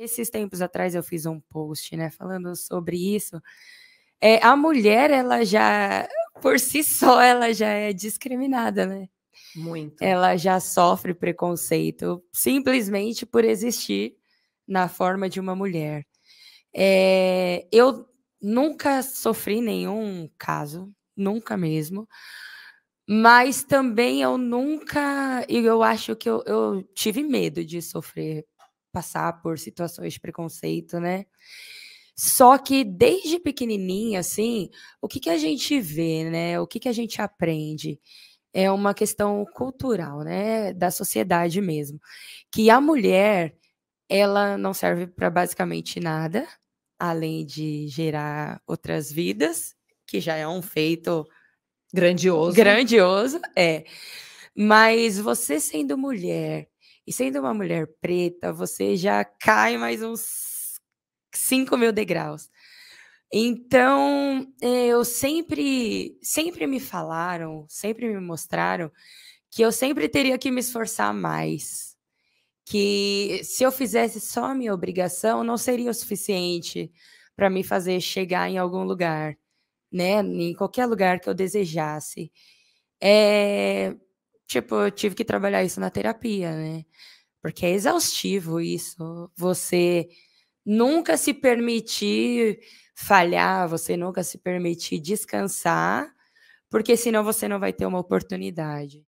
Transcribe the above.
esses tempos atrás eu fiz um post, né, falando sobre isso. É, a mulher, ela já, por si só, ela já é discriminada, né? Muito. Ela já sofre preconceito simplesmente por existir na forma de uma mulher. É, eu nunca sofri nenhum caso, nunca mesmo. Mas também eu nunca. E eu acho que eu, eu tive medo de sofrer passar por situações de preconceito, né? Só que desde pequenininha, assim, o que, que a gente vê, né? O que, que a gente aprende? É uma questão cultural, né? Da sociedade mesmo. Que a mulher, ela não serve para basicamente nada, além de gerar outras vidas, que já é um feito grandioso. Grandioso, é. Mas você sendo mulher e sendo uma mulher preta, você já cai mais uns 5 mil degraus. Então, eh, eu sempre, sempre me falaram, sempre me mostraram que eu sempre teria que me esforçar mais. Que se eu fizesse só a minha obrigação, não seria o suficiente para me fazer chegar em algum lugar, né? Em qualquer lugar que eu desejasse. É, Tipo, eu tive que trabalhar isso na terapia, né? Porque é exaustivo isso. Você nunca se permitir falhar, você nunca se permitir descansar, porque senão você não vai ter uma oportunidade.